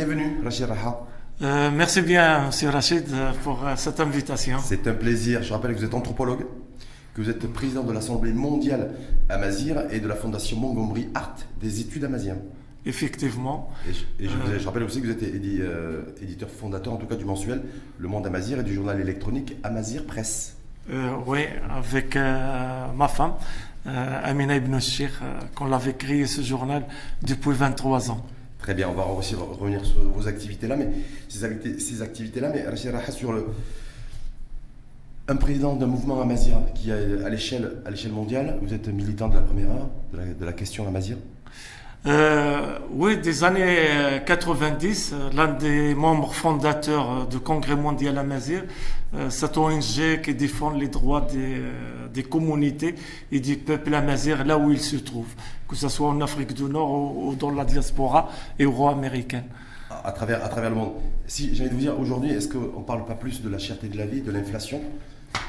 Bienvenue, Rachid Raha. Euh, merci bien, M. Rachid, pour euh, cette invitation. C'est un plaisir. Je rappelle que vous êtes anthropologue, que vous êtes président de l'Assemblée mondiale Amazir et de la Fondation Montgomery Art des études Amazir. Effectivement. Et, je, et je, vous- je rappelle aussi que vous êtes édi- euh, éditeur fondateur, en tout cas du mensuel Le Monde Amazir et du journal électronique Amazir Presse. Euh, oui, avec euh, ma femme, euh, Amina Ibn Shir, euh, qu'on l'avait créé ce journal depuis 23 ans. Très bien, on va aussi re- revenir sur vos activités-là, mais ces, acti- ces activités-là, mais sur le. Un président d'un mouvement Amazir qui, est à l'échelle mondiale, vous êtes militant de la première heure, de la, question Amazir. Euh, oui, des années euh, 90, euh, l'un des membres fondateurs euh, du Congrès mondial Amazir, euh, cette ONG qui défend les droits des, euh, des communautés et du peuple Amazir là où ils se trouvent, que ce soit en Afrique du Nord ou, dans la diaspora euro-américaine. à, travers, à travers le monde. Si de vous dire, aujourd'hui, est-ce qu'on ne parle pas plus de la cherté de la vie, de l'inflation,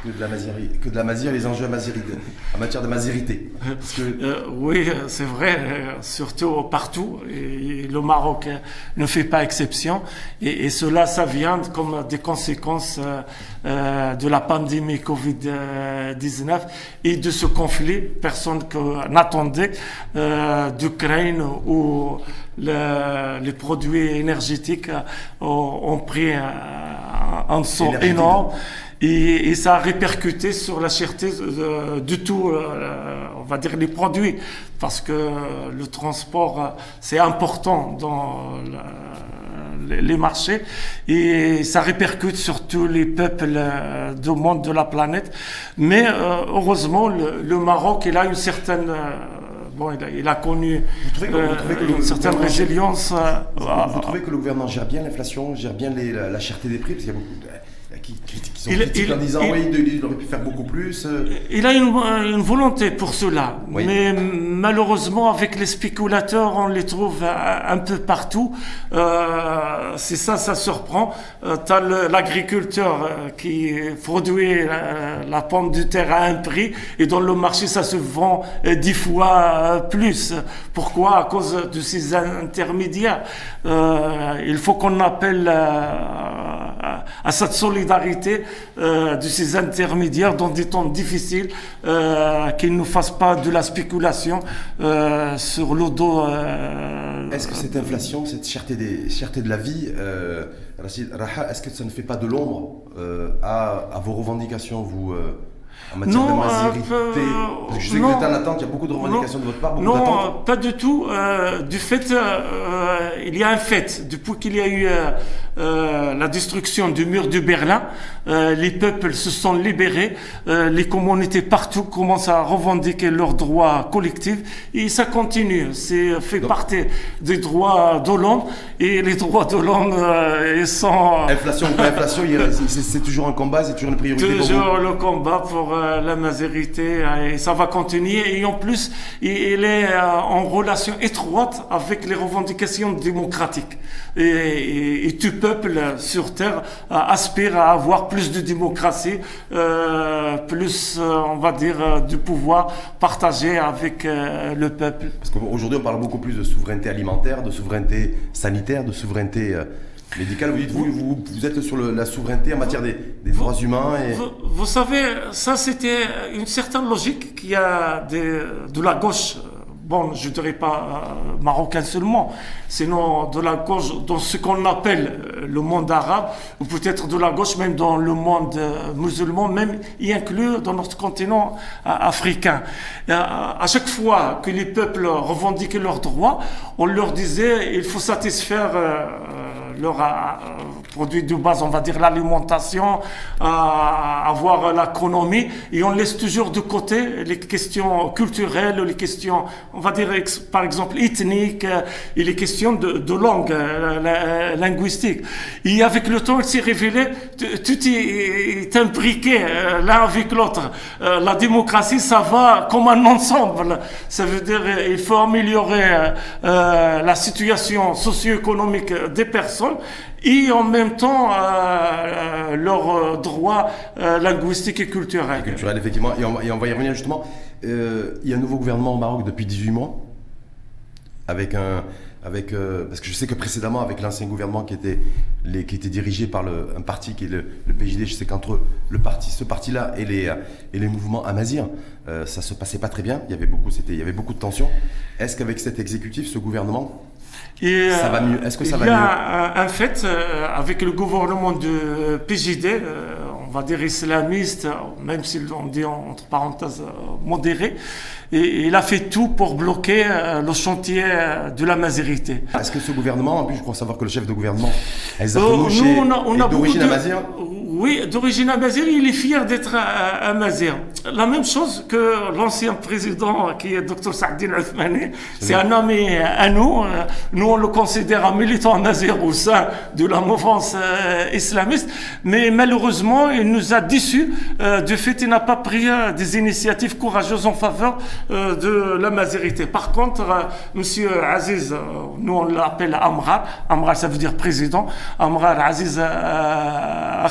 que de la maziri, que de la mazir, les enjeux amazirides, en matière de Parce que Euh, oui, c'est vrai, euh, surtout partout. Et, le Maroc euh, ne fait pas exception. Et, et cela, ça vient comme des conséquences euh, de la pandémie Covid-19 et de ce conflit. Personne n'attendait euh, d'Ukraine où le- les produits énergétiques ont, pris un, un saut énorme. Et, et ça a répercuté sur la cherté euh, de tout, euh, on va dire, les produits, parce que le transport, euh, c'est important dans la- les- marchés, et ça répercute sur tous les peuples euh, du monde de la planète. Mais euh, heureusement, le, le Maroc, il a une certaine... euh, Bon, il a, il a connu vous euh, que une certaine résilience. euh, vous trouvez que le gouvernement gère bien l'inflation, gère bien les- la, la cherté des prix Parce qu'il y a beaucoup de- qui, sont Il- critiques en disant oui, il, aurait pu faire beaucoup plus. euh. Il a une, une volonté pour cela, Oui. mais malheureusement avec les spéculateurs, on les trouve un, un peu partout. Euh, c'est ça, ça surprend. Euh, T'as le- l'agriculteur euh, qui produit la, la pomme de terre à un prix et dans le marché ça se vend dix fois plus. Pourquoi? À cause de ces intermédiaires. Euh, il faut qu'on appelle à cette solidarité euh, de ces intermédiaires dans des temps difficiles, euh, qu'ils ne fassent pas de la spéculation euh, sur le dos. Est-ce que cette inflation, cette cherté, des, cherté de la vie, Rachid Raha, est-ce que ça ne fait pas de l'ombre à, à vos revendications, vous, en matière Non, de euh, Parce que je sais que vous êtes en attente, il y a beaucoup de revendications de votre part, Non, d'attentes. pas du tout. Euh, du fait, euh, il y a un fait. Depuis qu'il y a eu euh, la destruction du mur de Berlin, les peuples se sont libérés. les communautés partout commencent à revendiquer leurs droits collectifs et ça continue. C'est fait Donc- partie des droits de l'homme et les droits de l'homme ils sont Inflation ou pas inflation, c'est- toujours un combat, c'est toujours une priorité pour vous. Toujours le combat pour euh, la majorité euh, et ça va continuer et en plus il, est euh, en relation étroite avec les revendications démocratiques et, tout peuple sur terre aspire à avoir plus de démocratie, plus on va dire du pouvoir partagé avec le peuple. Parce qu'aujourd'hui, on parle beaucoup plus de souveraineté alimentaire, de souveraineté sanitaire, de souveraineté médicale. Vous dites, vous, vous, vous êtes sur le- la souveraineté en matière des, des droits humains et... Vous, vous savez, ça c'était une certaine logique qu'il y a des- de la gauche, bon, je dirais pas euh, marocain seulement, sinon de la gauche dans ce qu'on appelle euh, le monde arabe, ou peut-être de la gauche même dans le monde euh, musulman, même y inclus dans notre continent euh, africain. Et, euh, à chaque fois que les peuples revendiquaient leurs droits, on leur disait il faut satisfaire leurs euh, produits de base, on va dire l'alimentation, euh, avoir l'économie, et on laisse toujours de côté les questions culturelles, les questions, on va dire par exemple ethniques, euh, et les questions de, langue, la- linguistique. Et avec le temps, il s'est révélé, tout est, imbriqué l'un avec l'autre. La démocratie, ça va comme un ensemble. Ça veut dire il faut améliorer la situation socio-économique des personnes et en même temps euh, euh, leurs euh, droits linguistiques et culturels. culturel, effectivement. Et on, va- y revenir justement. Il y a un nouveau gouvernement au Maroc depuis 18 mois, avec un, avec, parce que je sais que précédemment, avec l'ancien gouvernement qui était, les, qui était dirigé par le, un parti qui est le, le PJD, je sais qu'entre le parti, ce parti-là et les, et les mouvements amazirs, euh, ça se passait pas très bien. Il y avait beaucoup, il y avait beaucoup de tensions. Est-ce qu'avec cet exécutif, ce gouvernement, Et, ça va euh, mieux Est-ce que ça il va y mieux a un, fait euh, avec le gouvernement de PJD, euh, on va dire islamiste, euh, même si on dit entre parenthèses euh, modéré, et il a fait tout pour bloquer euh, le chantier euh, de la mazérité. Est-ce que ce gouvernement, en plus, je crois savoir que le chef de gouvernement, Aïssa Euh, nous, est- on a, on est a beaucoup de- Oui, d'origine amazigh, il est fier d'être Amazigh. La même chose que l'ancien président qui est Dr Saadine Othmani. C'est un ami à nous. Euh, Nous, on le considère un militant amazigh au sein de la mouvance euh, islamiste. Mais malheureusement, il nous a déçus euh, du fait qu'il n'a pas pris euh, des initiatives courageuses en faveur de la mazérité. Par contre, Monsieur Aziz, nous on l'appelle Amrar, Amrar ça veut dire président, Amrar Aziz euh,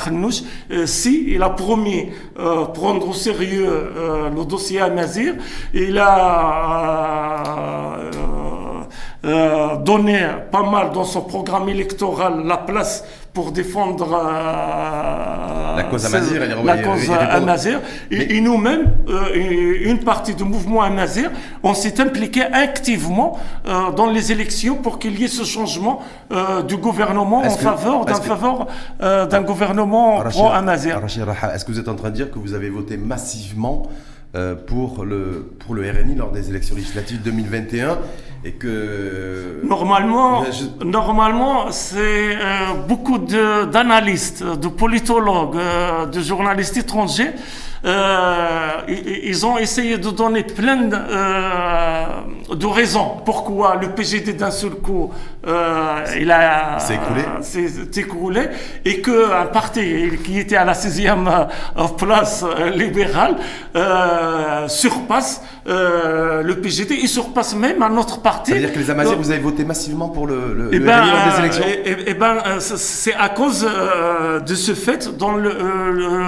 Euh, si il a promis euh, prendre au sérieux euh, le dossier Amazir, il a donné pas mal dans son programme électoral la place pour défendre euh, La cause est la cause amazigh. Et, Mais- et nous-mêmes, euh, une partie du mouvement amazigh, on s'est impliqué activement euh, dans les élections pour qu'il y ait ce changement du gouvernement en que- faveur d'un faveur d'un gouvernement pro-amazigh. Rachid Raha, est-ce que vous êtes en train de dire que vous avez voté massivement pour, le, pour le RNI lors des élections législatives 2021 et que... Normalement, Mais je- normalement, c'est euh, beaucoup de- d'analystes, de, politologues, euh, de journalistes étrangers. Euh, ils ont essayé de donner plein de, euh, de raisons pourquoi le PGD d'un seul coup euh, il a S'est écroulé. et qu'un parti qui était à la sixième euh, place libérale euh, surpasse le PGD et surpasse même un autre parti. Ça veut dire que les Amazirs, vous avez voté massivement pour le, le, eh le ben, des élections eh- eh- eh ben, c'est- à cause de ce fait, dans le, le-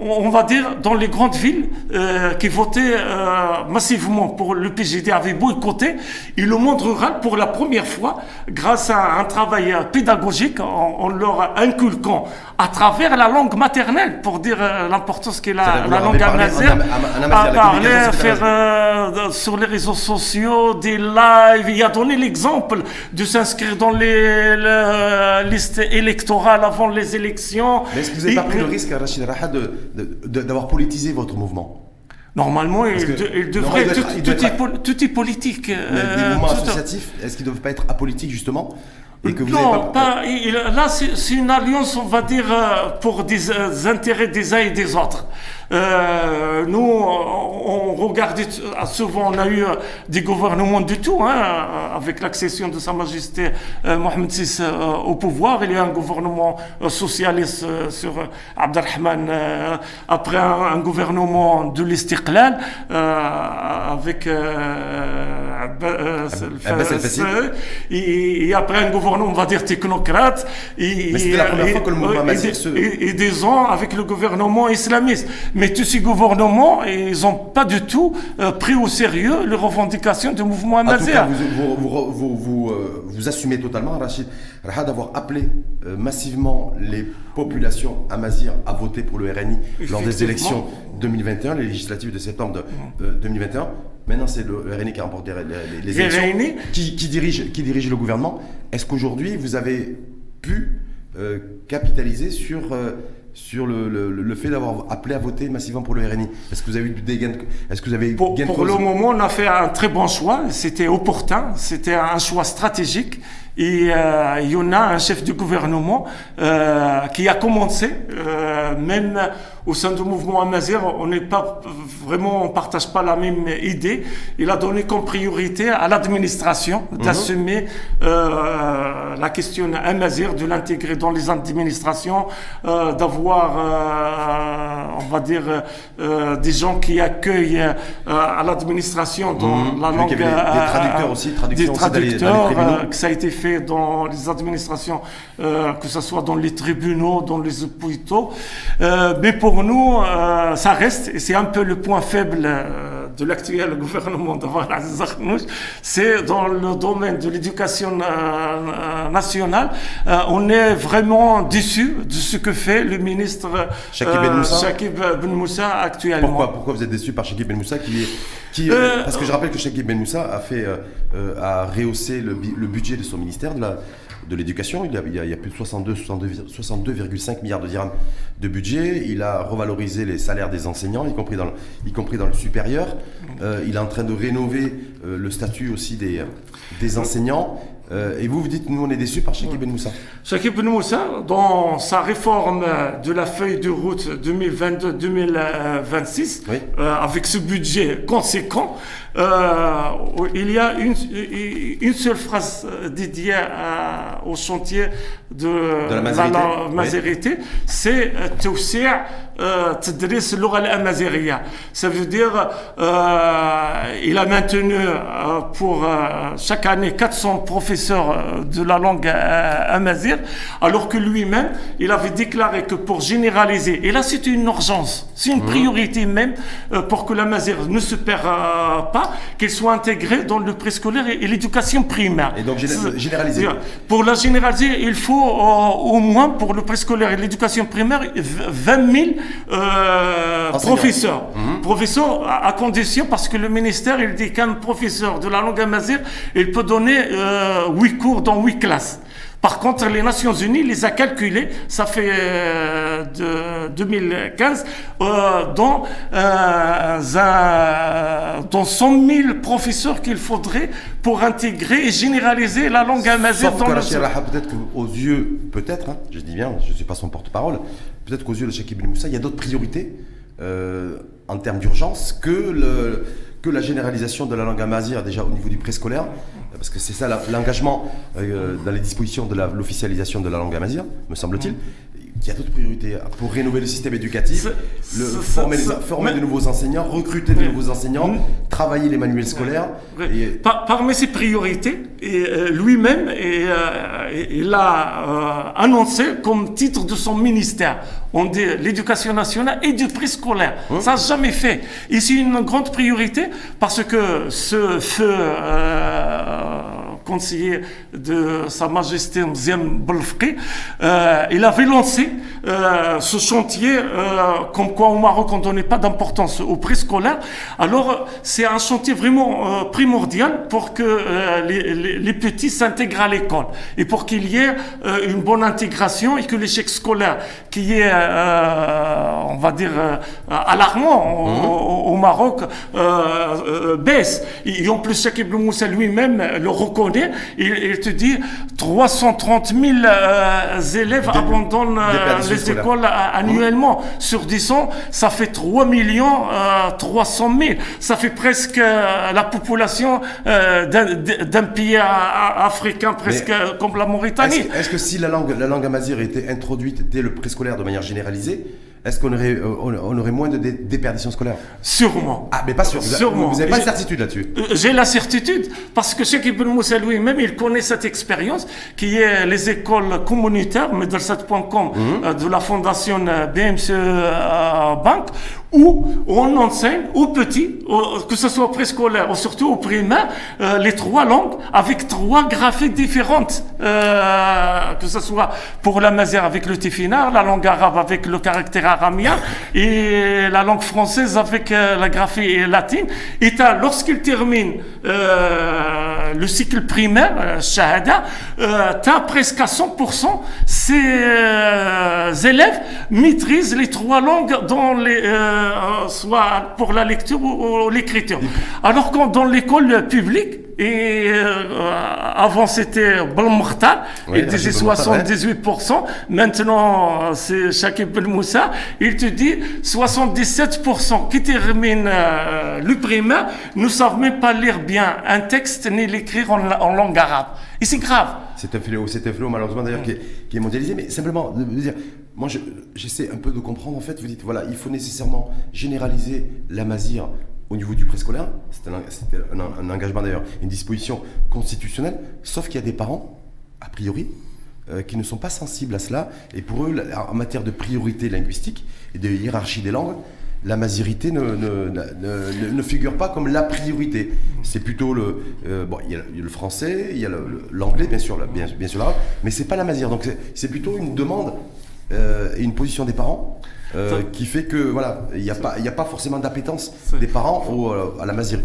on va dire, dans les grandes villes euh, qui votaient euh, massivement pour le PGD avaient boycotté, et le monde rural, pour la première fois, grâce à un travail euh, pédagogique, en leur inculquant à travers la langue maternelle, pour dire euh, l'importance qu'est la, la langue avez parlé en amazigh, am- am- en amazigh, à parler, faire euh, sur les réseaux sociaux, des lives. Il a donné l'exemple de s'inscrire dans les, la liste électorale avant les élections. Mais est-ce que vous n'avez pas pris le risque, Rachid Raha, de- de- de- d'avoir politisé votre mouvement? Normalement, il, que- de- il non, devrait. il tout, il est, tout politique. Mais euh, Des mouvements associatifs, est-ce qu'ils ne doivent pas être apolitiques, justement? Et que vous non, pas... là c'est c'est une alliance, on va dire, euh, pour des euh, intérêts des uns et des autres. Euh, nous, on, on regardait euh, souvent, on a eu euh, des gouvernements du tout, hein, avec l'accession de Sa Majesté euh, Mohamed VI euh, au pouvoir. Il y a un gouvernement socialiste sur Abdelrahman, après un, un gouvernement de l'Istiqlal, avec et, et après un gouvernement, on va dire technocrate. Et, Mais c'était la première et- fois que le mouvement et- et- et, et des ans avec le gouvernement islamiste. Mais tous ces gouvernements, ils n'ont pas du tout euh, pris au sérieux les revendications du mouvement En tout amazigh. cas, vous, vous, vous, vous, euh, vous assumez totalement, Rachid Raha, d'avoir appelé euh, massivement les populations amazirs à voter pour le RNI lors des élections 2021, les législatives de septembre de, euh, 2021. Maintenant, c'est le, le RNI qui a remporté les, les Le élections. RNI. Qui, qui dirige, qui dirige le gouvernement. Est-ce qu'aujourd'hui, vous avez pu capitaliser sur, sur le, le, le fait d'avoir appelé à voter massivement pour le RNI Est-ce que vous avez eu des gains de, Est-ce que vous avez Pour, gain pour le moment, on a fait un très bon choix. C'était opportun. C'était un choix stratégique. Et euh, il y en a un chef du gouvernement euh, qui a commencé, euh, même au sein du mouvement Amazigh, on n'est pas vraiment, on partage pas la même idée. Il a donné comme priorité à l'administration d'assumer euh, la question Amazigh, de l'intégrer dans les administrations, d'avoir, on va dire, des gens qui accueillent à l'administration dans Mhm. la langue. qu'il y avait des- des traducteurs aussi, des aussi dans les- dans les traducteurs, que ça a été fait dans les administrations, euh, que ce soit dans les tribunaux, dans les hôpitaux. Euh, mais pour nous, euh, ça reste, et c'est un peu le point faible de l'actuel gouvernement d'Avar Aziz c'est dans le domaine de l'éducation nationale. on est vraiment déçu de ce que fait le ministre Shakib Ben Moussa, actuellement. Pourquoi, pourquoi vous êtes déçu par Shakib Ben Moussa qui, qui Parce que je rappelle que Shakib Ben Moussa a, fait, a rehaussé le, le budget de son ministère de la de l'éducation. Il, y a plus de 62, 62,5 milliards de dirhams de budget. Il a revalorisé les salaires des enseignants, y compris dans le, supérieur. Euh, il est en train de rénover euh, le statut aussi des enseignants. Euh, et vous, vous dites, nous, on est déçus par Shakib Ben Moussa. Shakib Ben Moussa, dans sa réforme de la feuille de route 2022-2026, euh, avec ce budget conséquent, euh, il y a une, seule phrase dédiée au chantier de, la, la, la oui. c'est « Tawsi'a ça veut dire euh, il a maintenu euh, pour euh, chaque année 400 professeurs de la langue amazigh, alors que lui-même, il avait déclaré que pour généraliser, et là c'est une urgence, c'est une mmh. priorité même pour que l'amazigh ne se perd pas, qu'elle soit intégrée dans le préscolaire et, l'éducation primaire. Et donc généraliser. Pour la généraliser, il faut euh, au moins pour le préscolaire et l'éducation primaire 20 000 euh, professeurs. Mhm. Professeurs à, condition, parce que le ministère, il dit qu'un professeur de la langue amazigh, il peut donner euh, 8 cours dans 8 classes. Par contre, les Nations Unies les a calculés, ça fait euh, de 2015, euh, dans, euh, dans 100 000 professeurs qu'il faudrait pour intégrer et généraliser la langue amazigh dans le Peut-être qu'aux yeux, peut-être, hein, je dis bien, je ne suis pas son porte-parole, peut-être qu'aux yeux de Cheikh Ibn Moussa, il y a d'autres priorités euh, en termes d'urgence que la généralisation de la langue amazigh déjà au niveau du préscolaire, parce que c'est ça l'engagement euh, dans les dispositions de l'officialisation de la langue amazigh, me semble-t-il. Il y a d'autres priorités pour rénover le système éducatif, le, former, de nouveaux enseignants, recruter de nouveaux enseignants, travailler les manuels scolaires. parmi ces priorités, euh, lui-même euh, il a annoncé comme titre de son ministère on dit l'éducation nationale et du préscolaire. scolaire. Ça n'a jamais fait. Ici, une grande priorité parce que ce feu conseiller de Sa Majesté Mziem euh, il avait lancé euh, ce chantier euh, comme quoi au Maroc on ne donnait pas d'importance au préscolaire. Alors c'est un chantier vraiment primordial pour que les, petits s'intègrent à l'école et pour qu'il y ait une bonne intégration et que l'échec scolaire qui est, on va dire, alarmant au, mmh. Maroc baisse. Et en plus, Cheikh Ibn Moussa lui-même le reconnaît il, te dit 330 000 euh, élèves abandonnent euh, les écoles euh, annuellement. Sur 10 ans, ça fait 3 millions 300 000. Ça fait presque la population d'un pays africain, presque comme la Mauritanie. Est-ce que si la langue, la langue amazigh était introduite dès le préscolaire de manière généralisée, est-ce qu'on aurait, euh, on aurait moins de déperditions scolaires Sûrement. Ah, mais pas sûr. Sûrement. Vous n'avez pas de certitude là-dessus? Euh, J'ai la certitude, parce que Cheikh Ibn Moussa lui-même, il connaît cette expérience, qui est les écoles communautaires, medelset.com, mhm. euh, de la fondation BMC Bank, où on enseigne aux petits, que ce soit préscolaire ou surtout au primaire, les trois langues avec trois graphiques différentes. que ce soit pour la mazère avec le tifinard, la langue arabe avec le caractère aramien et la langue française avec euh, la graphie latine. Et lorsqu'il termine euh, le cycle primaire, euh, Shahada, presque à 100% ces élèves maîtrisent les trois langues dans les, soit pour la lecture ou, l'écriture. Alors que dans l'école publique, et avant c'était Balmokhtar, il disait 78%, maintenant c'est Shakib Ben Moussa, il te dit 77% qui terminent euh, le primaire ne savent même pas lire bien un texte ni l'écrire en, langue arabe. Et c'est grave. C'est un fléau, c'est un fléau malheureusement d'ailleurs qui, est mondialisé, mais simplement de dire, moi j'essaie un peu de comprendre en fait, vous dites voilà, il faut nécessairement généraliser la masire au niveau du préscolaire, c'était un, engagement d'ailleurs, une disposition constitutionnelle, sauf qu'il y a des parents, a priori, euh, qui ne sont pas sensibles à cela. Et pour eux, en matière de priorité linguistique et de hiérarchie des langues, la mazirité ne, ne, ne, ne, figure pas comme la priorité. C'est plutôt le. Euh, bon, il y, a le français, il y a l'anglais, bien sûr, bien, bien sûr l'arabe, mais c'est pas la mazir. Donc c'est plutôt une demande euh, et une position des parents. Euh, qui fait que voilà, il n'y a, pas, a pas forcément d'appétence des parents au, à la mazir.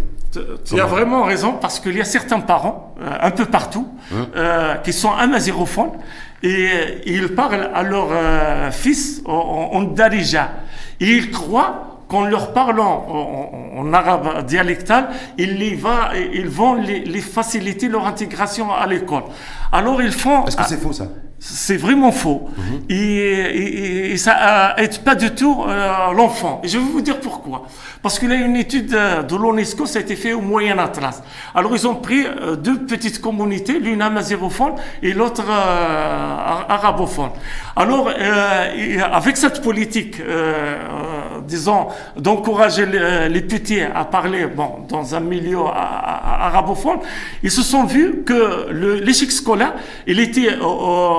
Tu as vraiment raison parce qu'il y a certains parents, un peu partout, hein qui sont amazérophones et ils parlent à leur fils en, en darija. Et ils croient qu'en leur parlant en, arabe dialectal, ils, les va, ils vont les, faciliter leur intégration à l'école. Alors ils font. Est-ce que c'est faux ça? C'est vraiment faux. Mhm. et, ça n'aide pas du tout euh, l'enfant. Et je vais vous dire pourquoi. Parce qu'il y a une étude de l'UNESCO, ça a été fait au Moyen Atlas. Alors ils ont pris euh, deux petites communautés, l'une amazérophone et l'autre euh, arabophone. Alors avec cette politique, disons, d'encourager les, petits à parler bon, dans un milieu arabophone, ils se sont vus que l'échec scolaire, il était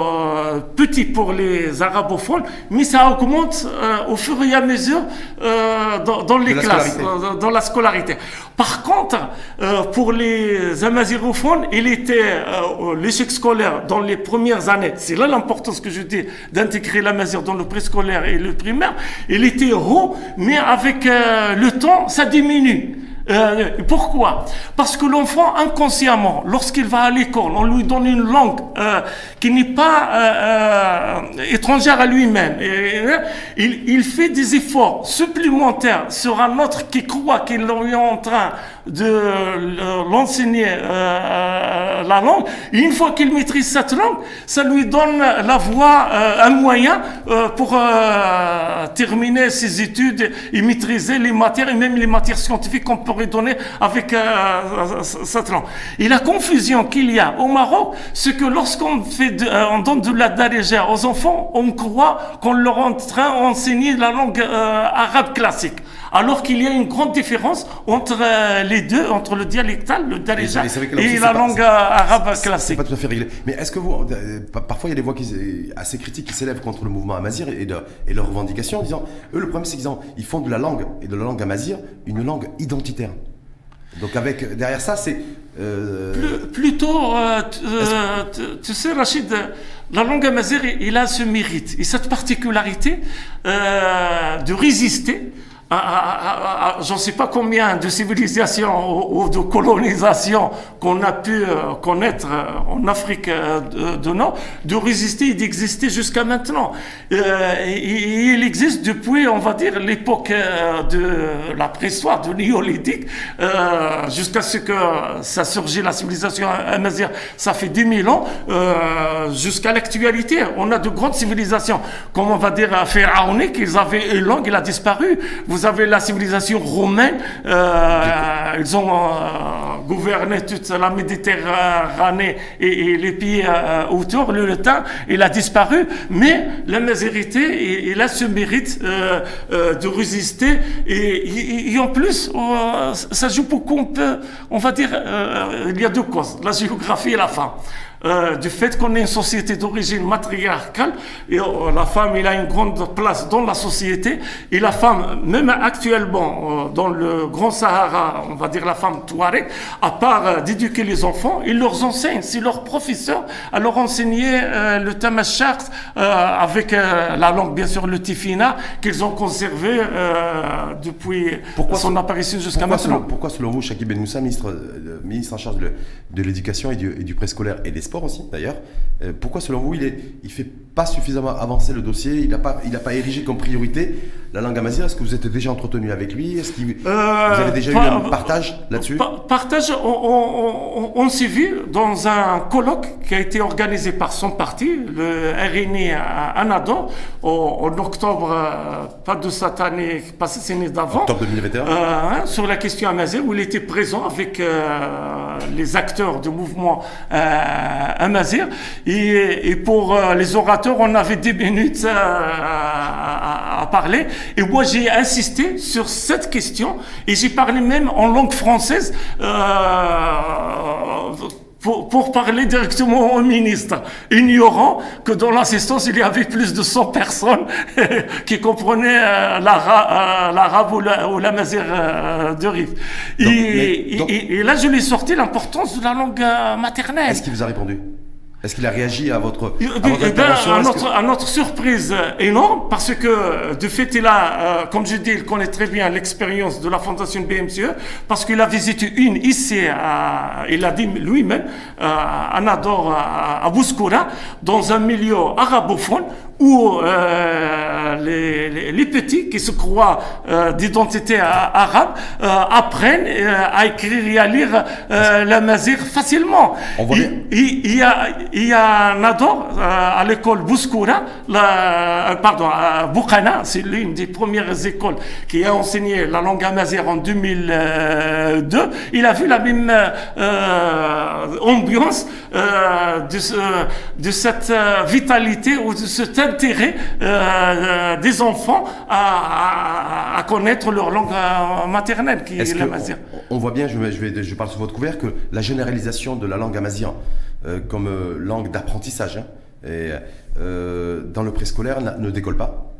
euh, petit pour les arabophones, mais ça augmente euh, au fur et à mesure euh, dans, les classes, dans, la scolarité. Par contre, pour les amazigophones, il était l'échec scolaire dans les premières années. C'est là l'importance que je dis d'intégrer l'amazir dans le préscolaire et le primaire. Il était haut, mais avec le temps, ça diminue. Euh, pourquoi? Parce que l'enfant, inconsciemment, lorsqu'il va à l'école, on lui donne une langue euh, qui n'est pas euh, étrangère à lui-même. Il, il, fait des efforts supplémentaires sur un autre qui croit qu'il est en train de l'enseigner la langue. Et une fois qu'il maîtrise cette langue, ça lui donne la voie, un moyen pour terminer ses études et maîtriser les matières, et même les matières scientifiques qu'on peut donner avec euh, cette langue. Et la confusion qu'il y a au Maroc, c'est que lorsqu'on fait euh, on donne de la darija aux enfants, on croit qu'on leur est en train d'enseigner la langue euh, arabe classique. Alors qu'il y a une grande différence entre les deux, entre le dialectal, le darija, et, la langue arabe classique. Pas tout à fait réglé. Mais est-ce que vous, parfois il y a des voix qui, assez critiques qui s'élèvent contre le mouvement amazir et, de, et leurs revendications en disant, eux le problème c'est qu'ils ils font de la langue et de la langue amazir une langue identitaire. Donc avec derrière ça, c'est euh... plutôt, euh, euh, tu, sais, Rachid, la langue amazigh, il a ce mérite et cette particularité euh, de résister j'en ne sais pas combien de civilisations ou, de colonisations qu'on a pu euh, connaître euh, en Afrique euh, de, Nord, de résister et d'exister jusqu'à maintenant. il existe depuis, on va dire, l'époque de la préhistoire, du néolithique, jusqu'à ce que ça surgit la civilisation amazigh. Ça fait 10 000 ans, jusqu'à l'actualité. On a de grandes civilisations, comme on va dire pharaoniques, ils avaient une langue, il a disparu. Vous avez la civilisation romaine, euh, ils ont euh, gouverné toute la Méditerranée et, les pays euh, autour. Le, temps, il a disparu, mais la majorité, il, a ce mérite de résister. Et, en plus, ça joue beaucoup, on peut, on va dire, il y a deux causes, la géographie et la femme. Euh, du fait qu'on est une société d'origine matriarcale, et euh, la femme il a une grande place dans la société, et la femme, même actuellement, euh, dans le Grand Sahara, on va dire la femme touareg, à part d'éduquer les enfants, ils leur enseignent, c'est leur professeur à leur enseigner le tamashak avec la langue, bien sûr, le tifina, qu'ils ont conservé depuis son apparition jusqu'à maintenant. pourquoi, selon vous, Shakib Ben Moussa, ministre, ministre en charge de, de l'éducation et du, et du préscolaire et des sport aussi, d'ailleurs. Euh, pourquoi, selon vous, il ne il fait pas suffisamment avancer le dossier? Il n'a pas, il pas érigé comme priorité? La langue amazigh Est-ce que vous êtes déjà entretenu avec lui? Est-ce que vous avez déjà eu un partage là-dessus? Partage, on, s'est vu dans un colloque qui a été organisé par son parti, le RNI à Anadon, en, octobre, euh, pas de cette année, pas cette année d'avant. Octobre 2021. Euh, hein, sur la question amazigh, où il était présent avec les acteurs du mouvement Amazir. Et, et pour euh, les orateurs, on avait 10 minutes euh, à, parler. Et moi, j'ai insisté sur cette question et j'ai parlé même en langue française. Euh, pour, pour, parler directement au ministre, ignorant que dans l'assistance, il y avait plus de 100 personnes qui comprenaient euh, l'arabe ou la, ou la mazère de Rif. Et, et, là, je lui ai sorti l'importance de la langue maternelle. Est-ce qu'il vous a répondu? Est-ce qu'il a réagi à votre, à, votre intervention? à, notre, à, notre, surprise énorme, parce que de fait, il a, euh, comme je dis, il connaît très bien l'expérience de la fondation BMCE, parce qu'il a visité une ici, il a dit lui-même, à Nador, à, à Bouskoura, dans un milieu arabophone, où euh, les, les, petits qui se croient euh, d'identité arabe euh, apprennent à écrire et à lire la mazir facilement. Il, il, y a, il y a un ado à l'école Bouskoura, la, pardon, à Boukana, c'est l'une des premières écoles qui a enseigné la langue amazir en 2002. Il a vu la même ambiance de, de cette vitalité ou de cette intérêt euh, euh, des enfants à, connaître leur langue euh, maternelle, qui est, l'amazigh. On, voit bien, je, vais, je, vais, je parle sur votre couvert, que la généralisation de la langue amazigh comme langue d'apprentissage hein, et, dans le préscolaire ne décolle pas.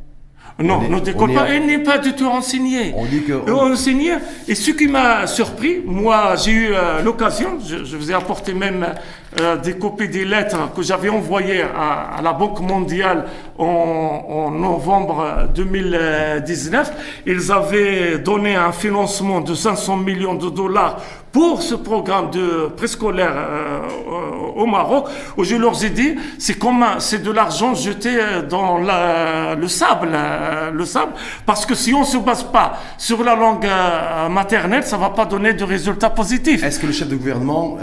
Non, ne décolle pas. Elle n'est pas du tout enseignée. On dit que. On... Et ce qui m'a surpris, moi, j'ai eu l'occasion, je, je, vous ai apporté même euh, des copies des lettres que j'avais envoyées à, la Banque mondiale en, novembre 2019. Ils avaient donné un financement de 500 millions de dollars pour ce programme de préscolaire euh, au Maroc, je leur ai dit, c'est c'est de l'argent jeté dans le sable, euh, le sable, parce que si on se base pas sur la langue maternelle, ça va pas donner de résultats positifs. Est-ce que le chef de gouvernement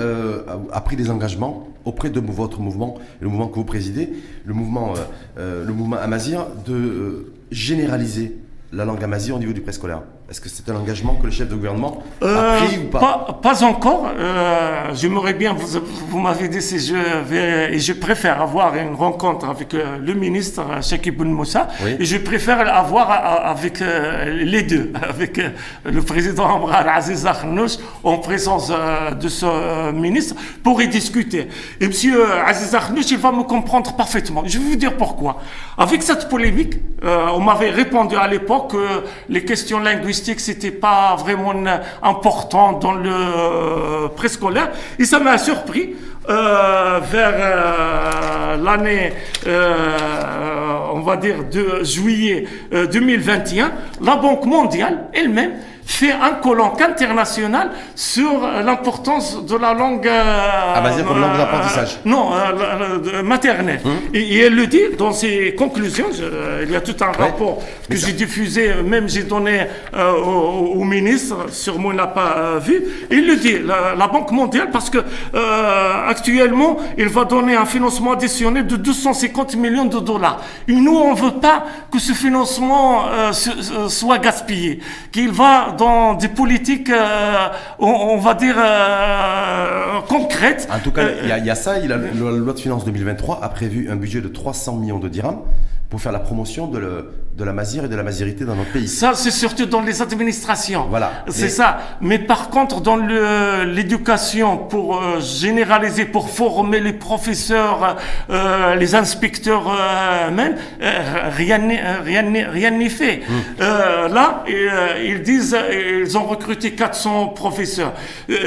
a pris des engagements auprès de votre mouvement, le mouvement que vous présidez, le mouvement, euh, euh, Amazir, de euh, généraliser la langue amazigh au niveau du préscolaire? Est-ce que c'est un engagement que le chef de gouvernement a euh, pris ou pas, pas, encore. Euh, J'aimerais bien, vous, vous m'avez dit si je vais, et je préfère avoir une rencontre avec euh, le ministre Cheikh Ibn Moussa, et je préfère avoir avec les deux, avec le président Amrar Aziz Akhnouch en présence de ce ministre pour y discuter. Et monsieur Aziz Akhnouch, il va me comprendre parfaitement. Je vais vous dire pourquoi. Avec cette polémique, on m'avait répondu à l'époque que les questions linguistiques, c'était pas vraiment important dans le euh, préscolaire. Et ça m'a surpris. Euh, vers euh, l'année, on va dire, de juillet 2021, la Banque mondiale elle-même fait un colloque international sur l'importance de la langue. ah, bah, comme langue d'apprentissage. non, maternelle. Hum. Et, elle le dit dans ses conclusions. il y a tout un rapport que j'ai diffusé, même j'ai donné au, ministre, sûrement il n'a pas vu. il le dit, la, Banque mondiale, parce que actuellement, il va donner un financement additionnel de 250 millions de dollars. Et nous, on ne veut pas que ce financement soit gaspillé, qu'il va dans des politiques, euh, on, va dire, euh, concrètes. En tout cas, il y, a ça. Il a, la loi de finances 2023 a prévu un budget de 300 millions de dirhams pour faire la promotion de, le, de la mazire et de la mazirité dans notre pays. Ça, c'est surtout dans les administrations. Voilà. C'est ça. Mais par contre, dans l'éducation, pour euh, généraliser, pour former les professeurs, euh, les inspecteurs euh, même, rien n'est fait. Hmm. là, ils disent, ils ont recruté 400 professeurs.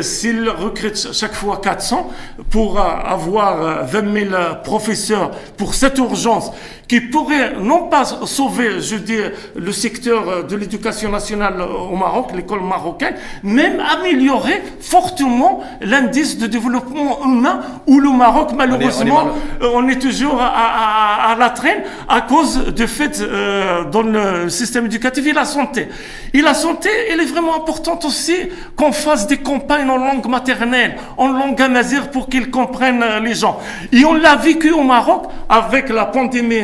S'ils recrutent chaque fois 400 pour avoir 20 000 professeurs pour cette urgence, qui pourrait non pas sauver, je dis, le secteur de l'éducation nationale au Maroc, l'école marocaine, même améliorer fortement l'indice de développement humain où le Maroc, malheureusement, on est, toujours à, la traîne à cause du fait euh, dans le système éducatif et la santé. Et la santé, elle est vraiment importante aussi qu'on fasse des campagnes en langue maternelle, en langue amazir pour qu'ils comprennent les gens. Et on l'a vécu au Maroc avec la pandémie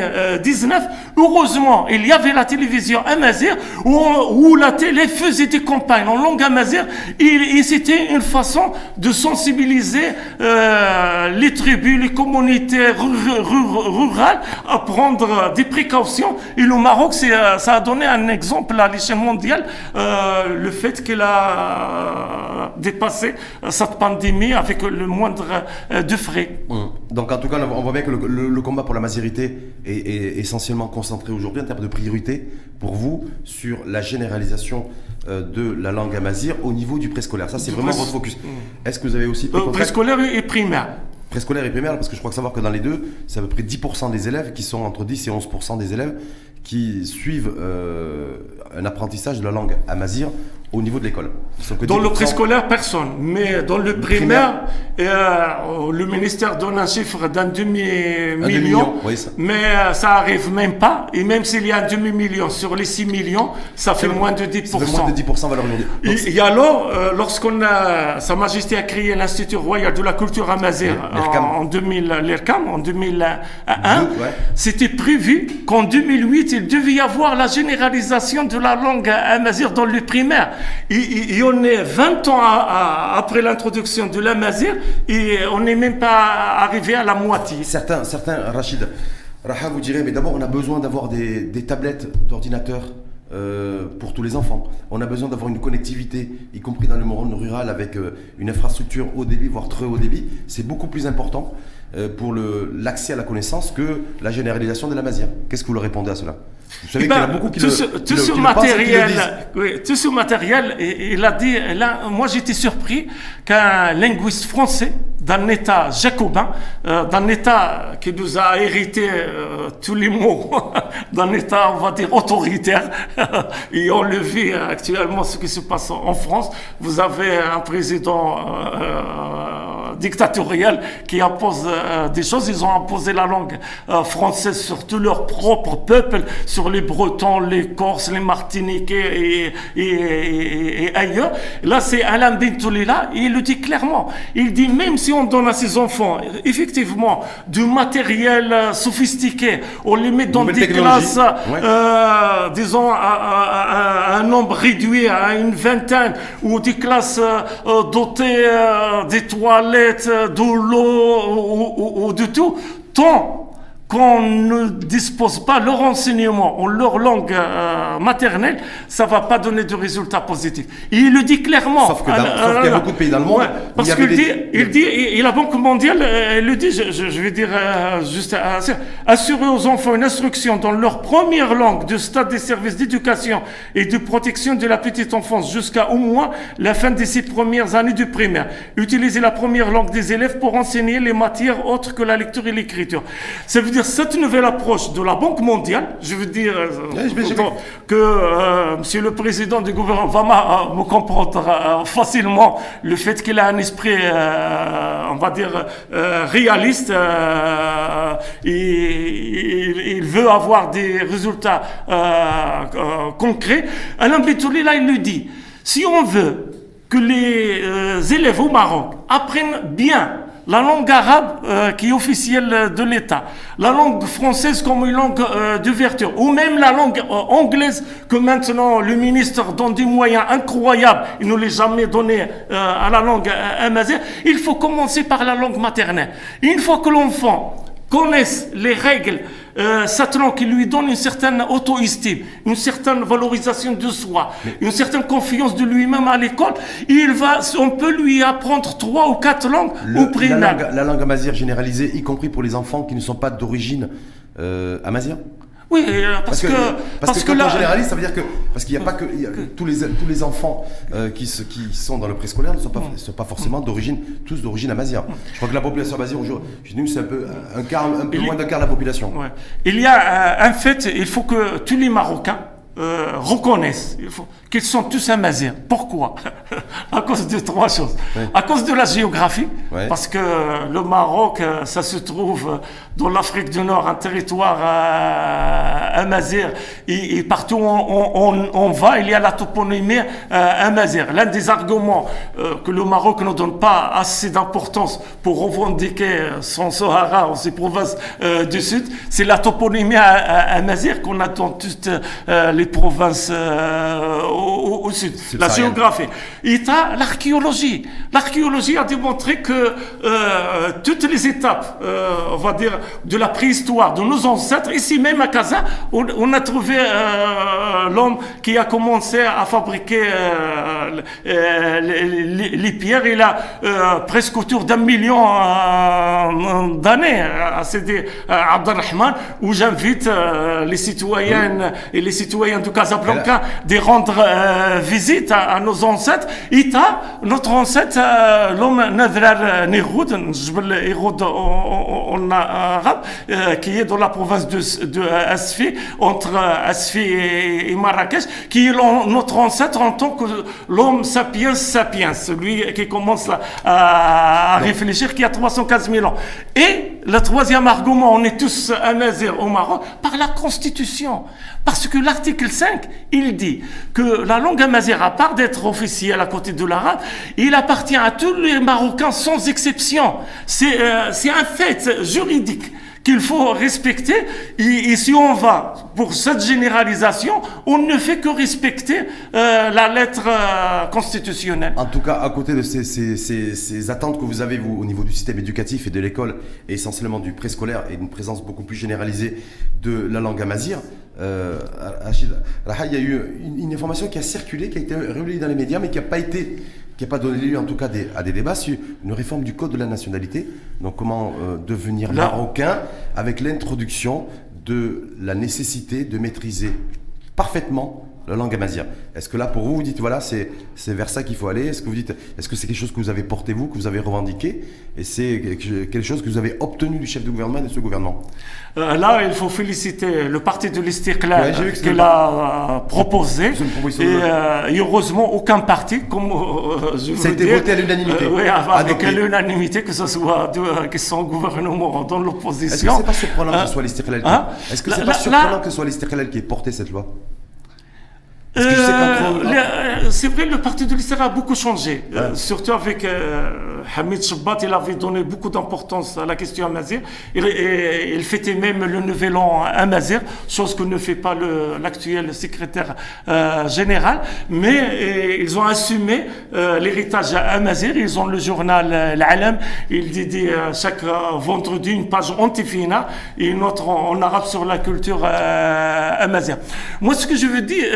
19, heureusement, il y avait la télévision amazir où, où la télé faisait des campagnes en langue amazir et, c'était une façon de sensibiliser euh, les tribus, les communautés ru- ru- rurales à prendre des précautions. Et le Maroc, euh, ça a donné un exemple à l'échelle mondiale, euh, le fait qu'il a dépassé cette pandémie avec le moindre de frais. Hum. Donc en tout cas, on voit bien que le, le- le combat pour la mazérité est, est essentiellement concentré aujourd'hui en termes de priorité pour vous sur la généralisation euh, de la langue amazir au niveau du préscolaire. Ça, c'est vraiment votre focus. Est-ce que vous avez aussi Euh, préscolaire et primaire. préscolaire et primaire Parce que je crois que savoir que dans les deux, c'est à peu près 10% des élèves qui sont entre 10 et 11% des élèves qui suivent euh, un apprentissage de la langue amazir au niveau de l'école. Dans le 10%, préscolaire, personne. Mais dans le primaire, euh, le ministère donne un chiffre d'un demi-million, oui, mais euh, ça arrive même pas. Et même s'il y a un demi-million sur les 6 millions, ça fait moins de 10%. Ça fait moins de 10% valeur. Donc, Et, et alors, euh, lorsqu'on a, Sa Majesté a créé l'Institut royal de la culture L'IRCAM. en, en 2000, l'IRCAM, en 2001, Deux, ouais. c'était prévu qu'en 2008, il devait y avoir la généralisation de la langue amazigh dans le primaire. Et, on est 20 ans après l'introduction de l'amazigh et on n'est même pas arrivé à la moitié. Certains, Rachid, Raha vous dirait, mais d'abord on a besoin d'avoir des, tablettes d'ordinateur euh, pour tous les enfants. On a besoin d'avoir une connectivité, y compris dans le monde rural, avec euh, une infrastructure haut débit, voire très haut débit. C'est beaucoup plus important euh, pour l'accès à la connaissance que la généralisation de la mazia. Qu'est-ce que vous leur répondez à cela? Vous savez qu'il y en a beaucoup qui tout le, ce, tout ce matériel, oui, tout ce matériel, il a dit, là, moi j'étais surpris qu'un linguiste français d'un État jacobin, euh, d'un État qui nous a hérité euh, tous les mots, d'un État, on va dire, autoritaire, et on le vit actuellement ce qui se passe en France. Vous avez un président euh, dictatorial qui impose des choses. Ils ont imposé la langue française sur tout leur propre peuple, sur les Bretons, les Corses, les Martiniquais et ailleurs. Là, c'est Alain Bentoulila, il le dit clairement. Il dit même si on donne à ses enfants, effectivement, du matériel euh, sophistiqué, on les met dans des classes, Ouais. euh, disons, à, à- à- à un nombre réduit, à une vingtaine, ou des classes euh, euh, dotées euh, des toilettes, euh, de l'eau, ou, ou- ou de tout, tant qu'on ne dispose pas leur enseignement en leur langue euh, maternelle, ça va pas donner de résultats positifs. Et il le dit clairement. Sauf ah, qu'il y a ah, beaucoup de pays dans le monde ouais, parce qu'il des- dit, il dit, et, et la Banque mondiale, euh, elle le dit, je, je- je vais dire euh, juste, euh, assurer aux enfants une instruction dans leur première langue du stade des services d'éducation et de protection de la petite enfance jusqu'à au moins la fin de ces premières années du primaire. Utiliser la première langue des élèves pour enseigner les matières autres que la lecture et l'écriture. Ça veut dire cette nouvelle approche de la Banque mondiale, je veux dire euh, autant que euh, Monsieur le Président du gouvernement va euh, me comprendra euh, facilement le fait qu'il a un esprit, on va dire, réaliste. et, il, veut avoir des résultats concrets. Alain Bitouli, là, il le dit. Si on veut que les élèves au Maroc apprennent bien la langue arabe euh, qui est officielle de l'État, la langue française comme une langue euh, d'ouverture, ou même la langue euh, anglaise que maintenant le ministre donne des moyens incroyables, il ne l'a jamais donné euh, à la langue euh, amazigh, il faut commencer par la langue maternelle. Une fois que l'enfant connaisse les règles, euh, cette langue qui lui donne une certaine auto-estime, une certaine valorisation de soi, une certaine confiance de lui-même à l'école, il va, on peut lui apprendre trois ou quatre langues Le- au la, langue, la langue généralisée, y compris pour les enfants qui ne sont pas d'origine euh, Oui, euh, parce, que, parce, que, quand là, on généralise, ça veut dire que parce qu'il n'y a pas que il y a- tous les tous les enfants euh, qui, se- qui sont dans le préscolaire ne sont pas ne sont pas forcément d'origine tous d'origine amazigh. Je crois que la population amazigh aujourd'hui, c'est un peu un quart un peu Il- moins d'un quart de la population. Ouais. Il y a euh, un fait, il faut que tous les Marocains euh, reconnaissent qu'ils sont tous amazirs. Pourquoi? À cause de trois choses. À cause de la géographie, parce que le Maroc, euh, ça se trouve dans l'Afrique du Nord, un territoire euh, amazir, et, partout où on, va, il y a la toponymie euh. L'un des arguments que le Maroc ne donne pas assez d'importance pour revendiquer son Sahara ou ses provinces du Sud, c'est la toponymie amazir qu'on a dans toutes les les provinces euh, au, sud, la géographie. Et l'archéologie. L'archéologie a démontré que euh, toutes les étapes, euh, on va dire, de la préhistoire, de nos ancêtres, ici même à Casa, on, a trouvé l'homme qui a commencé à fabriquer les, pierres. Il a presque autour d'un million d'années. C'était Abdelrahman, où j'invite les citoyennes et les citoyens de Casablanca de rendre euh, visite à, nos ancêtres. Ita, notre ancêtre, euh, l'homme Nadrar Nehoud, en arabe, euh, qui est dans la province de, de Asfi, entre Asfi et, Marrakech, qui est notre ancêtre en tant que l'homme sapiens sapiens, celui qui commence à, réfléchir, qui a 315 000 ans. Et le troisième argument, on est tous à au Maroc, par la Constitution. Parce que l'article 5, il dit que la langue amazigh, à part d'être officielle à côté de l'arabe, il appartient à tous les Marocains sans exception. C'est euh, un fait juridique qu'il faut respecter. Et, si on va pour cette généralisation, on ne fait que respecter euh, la lettre euh, constitutionnelle. En tout cas, à côté de ces, ces, ces, attentes que vous avez, vous, au niveau du système éducatif et de l'école, et essentiellement du préscolaire, et une présence beaucoup plus généralisée de la langue amazir, euh, il y a eu une, information qui a circulé, qui a été relayée dans les médias, mais qui n'a pas été qui n'a pas donné lieu en tout cas à des débats sur une réforme du code de la nationalité. Donc comment euh, devenir marocain avec l'introduction de la nécessité de maîtriser parfaitement la langue amazigh. Est-ce que là, pour vous, vous dites, voilà, c'est vers ça qu'il faut aller? Est-ce que vous dites, est-ce que c'est quelque chose que vous avez porté, vous, que vous avez revendiqué? Et c'est quelque chose que vous avez obtenu du chef de gouvernement et de ce gouvernement? Euh, Là, il faut féliciter le parti de l'Istiklal ouais, qu'il a euh, proposé. Et, euh, heureusement, aucun parti, comme je Ça a été voté à l'unanimité. oui, avec l'unanimité, que ce soit de, que son gouvernement dans l'opposition. Est-ce que c'est pas surprenant que ce soit l'Istiklal hein? Est-ce que c'est pas surprenant que ce soit l'Istiklal qui ait porté cette loi? euh, euh, c'est vrai, le parti de l'Israël a beaucoup changé, euh, surtout avec Hamid Shabbat, il avait donné beaucoup d'importance à la question amazir. Il, il, fêtait même le nouvel an amazir, chose que ne fait pas l'actuel secrétaire général. Mais ils ont assumé l'héritage amazir. Ils ont le journal L'Alam. Il dit chaque vendredi une page antifina et une autre en, arabe sur la culture amazir. Moi, ce que je veux dire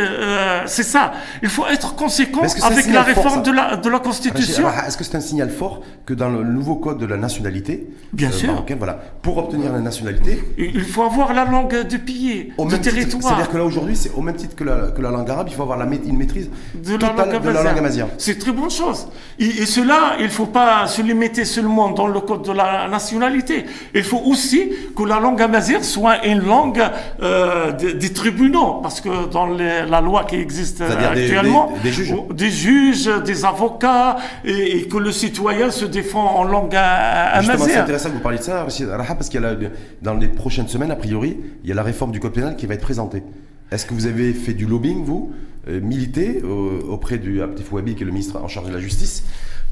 euh, c'est ça. Il faut être conséquent avec la réforme de, la, de la Constitution. Est-ce que c'est un signal fort que dans le nouveau code de la nationalité, Bien euh, sûr. voilà, pour obtenir la nationalité, il faut avoir la langue du pays, du territoire. C'est-à-dire que là aujourd'hui, c'est au même titre que la, que la, langue arabe, il faut avoir la, une maîtrise de la langue, de la langue amazienne. C'est très bonne chose. Et, cela, il ne faut pas se limiter seulement dans le code de la nationalité. Il faut aussi que la langue amazienne soit une langue euh, des, tribunaux, parce que dans la loi qui existe actuellement, des, juges. des, juges. des avocats, et, que le citoyen se défend en langue amazigh. C'est intéressant que vous parliez de ça, parce qu'il y a dans les prochaines semaines, a priori, il y a la réforme du code pénal qui va être présentée. Est-ce que vous avez fait du lobbying, vous, euh, milité auprès du Abdef Wabi, qui est le ministre en charge de la justice,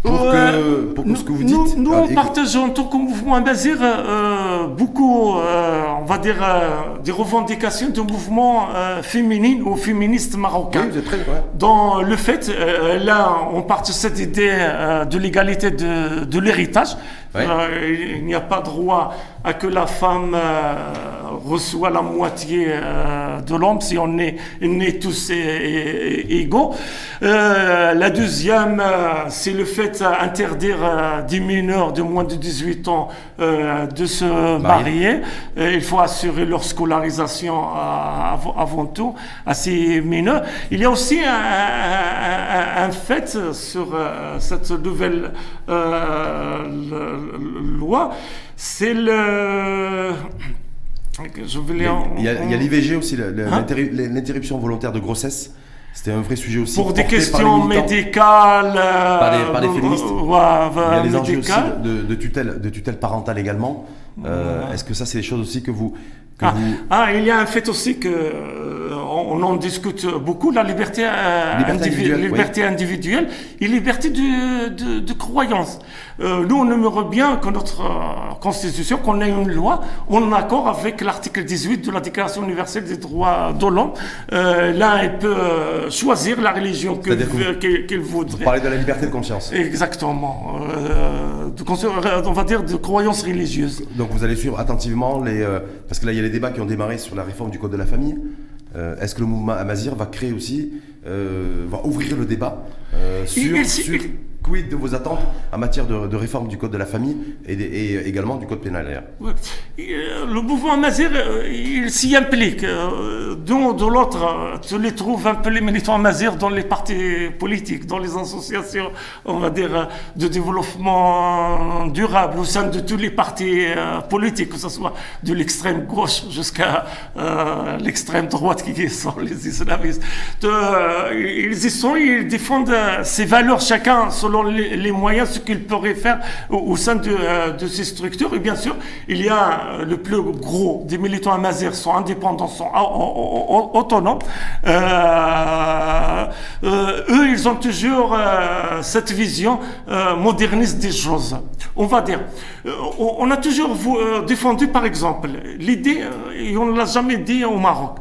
pour, que, pour ce que vous dites Nous, nous partageons en tant que mouvement Ambazir euh, beaucoup, euh, on va dire, euh, des revendications de mouvements féminins ou féministes marocains. Oui, très, Dans le fait, là, on part de cette idée de l'égalité de, de l'héritage. Il n'y a pas droit à que la femme reçoit la moitié de l'homme si on est, est tous égaux. la deuxième, c'est le fait interdire à des mineurs de moins de 18 ans euh, de se marier. il faut assurer leur scolarisation avant tout à ces mineurs. Il y a aussi un, fait sur euh, cette nouvelle euh, loi, c'est le Je Il voulais y a, en- il y a- il y a en- l'IVG aussi, Hein l'interru- l'interruption volontaire de grossesse. C'était un vrai sujet aussi. pour des par questions médicales. euh, Par les- par les euh, féministes. ouais, Il y a les enjeux aussi de, de tutelle, de tutelle parentale également. Euh, Est-ce que ça, c'est des choses aussi que vous, que Ah, vous ah, il y a un fait aussi que euh, on, on en discute beaucoup, la liberté, euh, Liberté individu- individuelle, liberté individuelle et liberté de, de, de croyance. Euh, nous, on aimerait bien que notre euh, constitution, qu'on ait une loi en accord avec l'article 18 de la Déclaration universelle des droits de l'homme. Euh, là, il peut euh, choisir la religion qu'il C'est-à-dire que veut- qu'il qu'il voudrait. parlez de la liberté de conscience. Exactement. De, on va dire de croyances religieuses. Donc vous allez suivre attentivement les... parce que là, il y a les débats qui ont démarré sur la réforme du Code de la famille. Euh, Est-ce que le mouvement Amazir va créer aussi, euh, va ouvrir le débat euh, sur, il- il- sur il- quid de vos attentes en matière de, réforme du Code de la famille et, et également du Code pénal euh, Le mouvement Mazir, euh, il s'y implique. Euh, D'un ou de l'autre, euh, tu les trouves un peu les militants Mazir dans les partis politiques, dans les associations, on va dire, euh, de développement durable, au sein de tous les partis euh, politiques, que ce soit de l'extrême gauche jusqu'à euh, l'extrême droite qui sont les islamistes. Euh, ils y sont, ils défendent euh, ces valeurs, chacun selon les, moyens, ce qu'il pourrait faire au, sein de, euh, de ces structures. Et bien sûr, il y a euh, le plus gros des militants amazir sont indépendants, sont au- au- au- autonomes. Euh, eux, ils ont toujours cette vision moderniste des choses. On va dire, on a toujours défendu, par exemple, l'idée, et on ne l'a jamais dit au Maroc,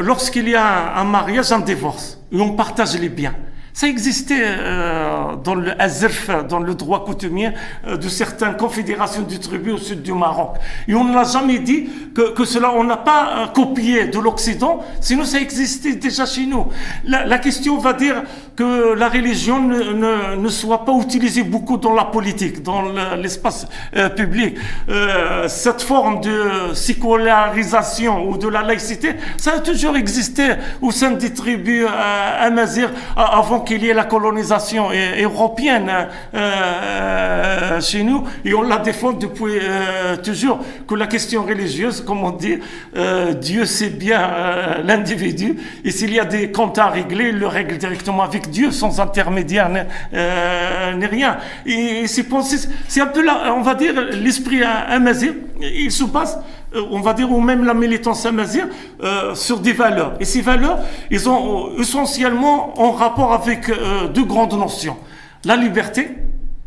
lorsqu'il y a un mariage, un divorce, et on partage les biens. Ça existait euh, dans le azrf, dans le droit coutumier euh, de certaines confédérations du tribu au sud du Maroc. Et on ne l'a jamais dit que, cela, on n'a pas euh, copié de l'Occident, sinon ça existait déjà chez nous. La, question va dire que la religion ne, soit pas utilisée beaucoup dans la politique, dans le- l'espace public. Cette forme de sécularisation ou de la laïcité, ça a toujours existé au sein des tribus euh, avant qu'il y ait la colonisation euh, européenne euh, chez nous. Et on la défend depuis euh, toujours que la question religieuse, comme on dit, euh, Dieu sait bien euh, l'individu. Et s'il y a des comptes à régler, il le règle directement avec Dieu, sans intermédiaire ni, euh, rien. Et c'est c'est un peu, là, on va dire, l'esprit amazir. Il se euh, on va dire, ou même la militance amazir, euh, sur des valeurs. Et ces valeurs, ils ont euh, essentiellement en rapport avec euh, deux grandes notions. La liberté,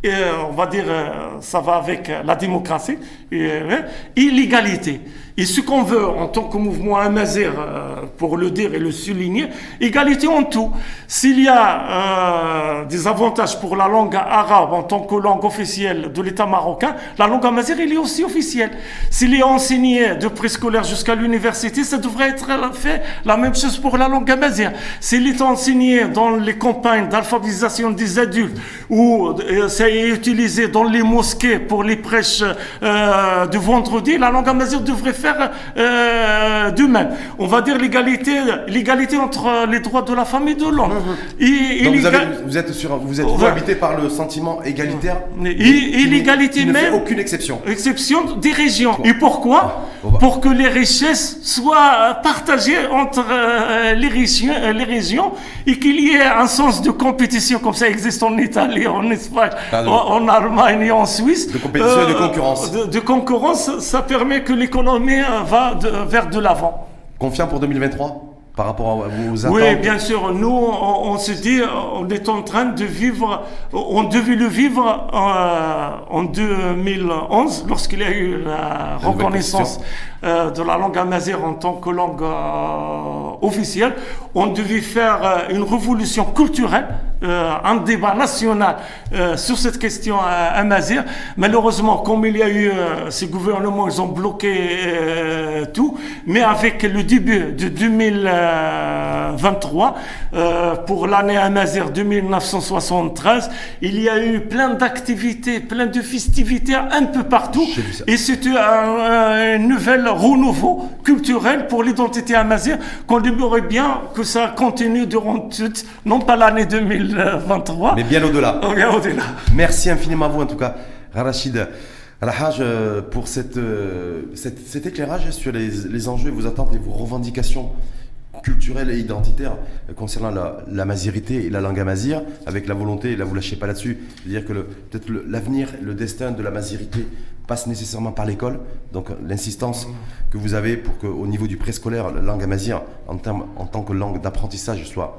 euh, on va dire, euh, ça va avec euh, la démocratie, euh, et l'égalité. Et ce qu'on veut en tant que mouvement amazir, euh, pour le dire et le souligner, égalité en tout. S'il y a euh, des avantages pour la langue arabe en tant que langue officielle de l'État marocain, la langue amazir, elle est aussi officielle. S'il est enseigné de préscolaire jusqu'à l'université, ça devrait être fait la même chose pour la langue amazir. S'il est enseigné dans les campagnes d'alphabétisation des adultes ou euh, ça est utilisé dans les mosquées pour les prêches euh, de vendredi, la langue amazir devrait faire euh, de même. On va dire l'égalité, l'égalité entre les droits de la femme et de l'homme. Et, et Donc vous, l'éga- avez- vous êtes sur, vous êtes Ouais. vous habité par le sentiment égalitaire Et- et l'égalité ne fait aucune exception. exception des régions. Et pourquoi Pour que les richesses soient euh, partagées entre euh, les, régions, euh, les régions et qu'il y ait un sens de compétition comme ça existe en Italie, en Espagne, Pardon. en, Allemagne et en Suisse. De compétition et de concurrence. De, de concurrence, ça permet que l'économie va de- vers de l'avant. Confiant pour 2023 par rapport à vos attentes Oui, bien sûr. Nous, on, on se dit, on est en train de vivre, on devait le vivre euh, en 2011, lorsqu'il y a eu la reconnaissance de la langue amazigh en tant que langue euh, officielle. On devait faire euh, une révolution culturelle, euh, un débat national euh, sur cette question euh, amazigh. Malheureusement, comme il y a eu euh, ces gouvernements, ils ont bloqué euh, tout. Mais avec le début de 2023, euh, pour l'année amazigh de 1973, il y a eu plein d'activités, plein de festivités un peu partout. Et c'était un, un nouvel renouveau culturel pour l'identité amazigh qu'on aimerait bien que ça continue durant toute, non pas l'année 2023, Mais bien au-delà. Merci infiniment à vous en tout cas, Rachid. Rahaj, euh, pour cette, euh, cette- cet éclairage sur les, les enjeux, vos attentes et vos revendications culturelles et identitaires euh, concernant la, la mazirité et la langue amazir, avec la volonté, là vous lâchez pas là-dessus, de dire que le- peut-être le- l'avenir, le destin de la mazirité passe nécessairement par l'école. Donc l'insistance que vous avez pour qu'au niveau du préscolaire, la langue amazir, en, termes- en tant que langue d'apprentissage, soit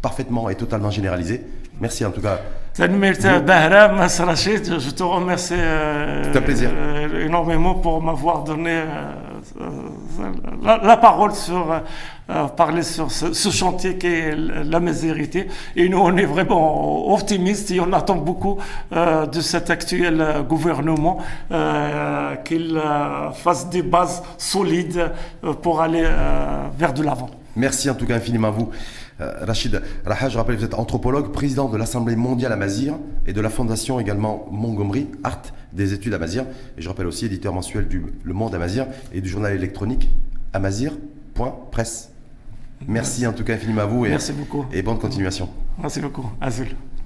parfaitement et totalement généralisée. Merci en tout cas. Je te remercie euh, plaisir. euh, énormément pour m'avoir donné euh, la, la parole sur euh, euh, parler sur ce, chantier qui est la misérité. Et nous, on est vraiment optimistes et on attend beaucoup euh, de cet actuel euh, gouvernement euh, qu'il euh, fasse des bases solides euh, pour aller euh, vers de l'avant. Merci en tout cas infiniment à vous. Euh, Rachid Raha, je rappelle que vous êtes anthropologue, président de l'Assemblée mondiale Amazir et de la fondation également Montgomery, Art des études Amazir. Et je rappelle aussi éditeur mensuel du Le Monde Amazir et du journal électronique amazir.press. Merci en tout cas infiniment à vous et, Merci beaucoup. et bonne continuation. Merci beaucoup. Azul.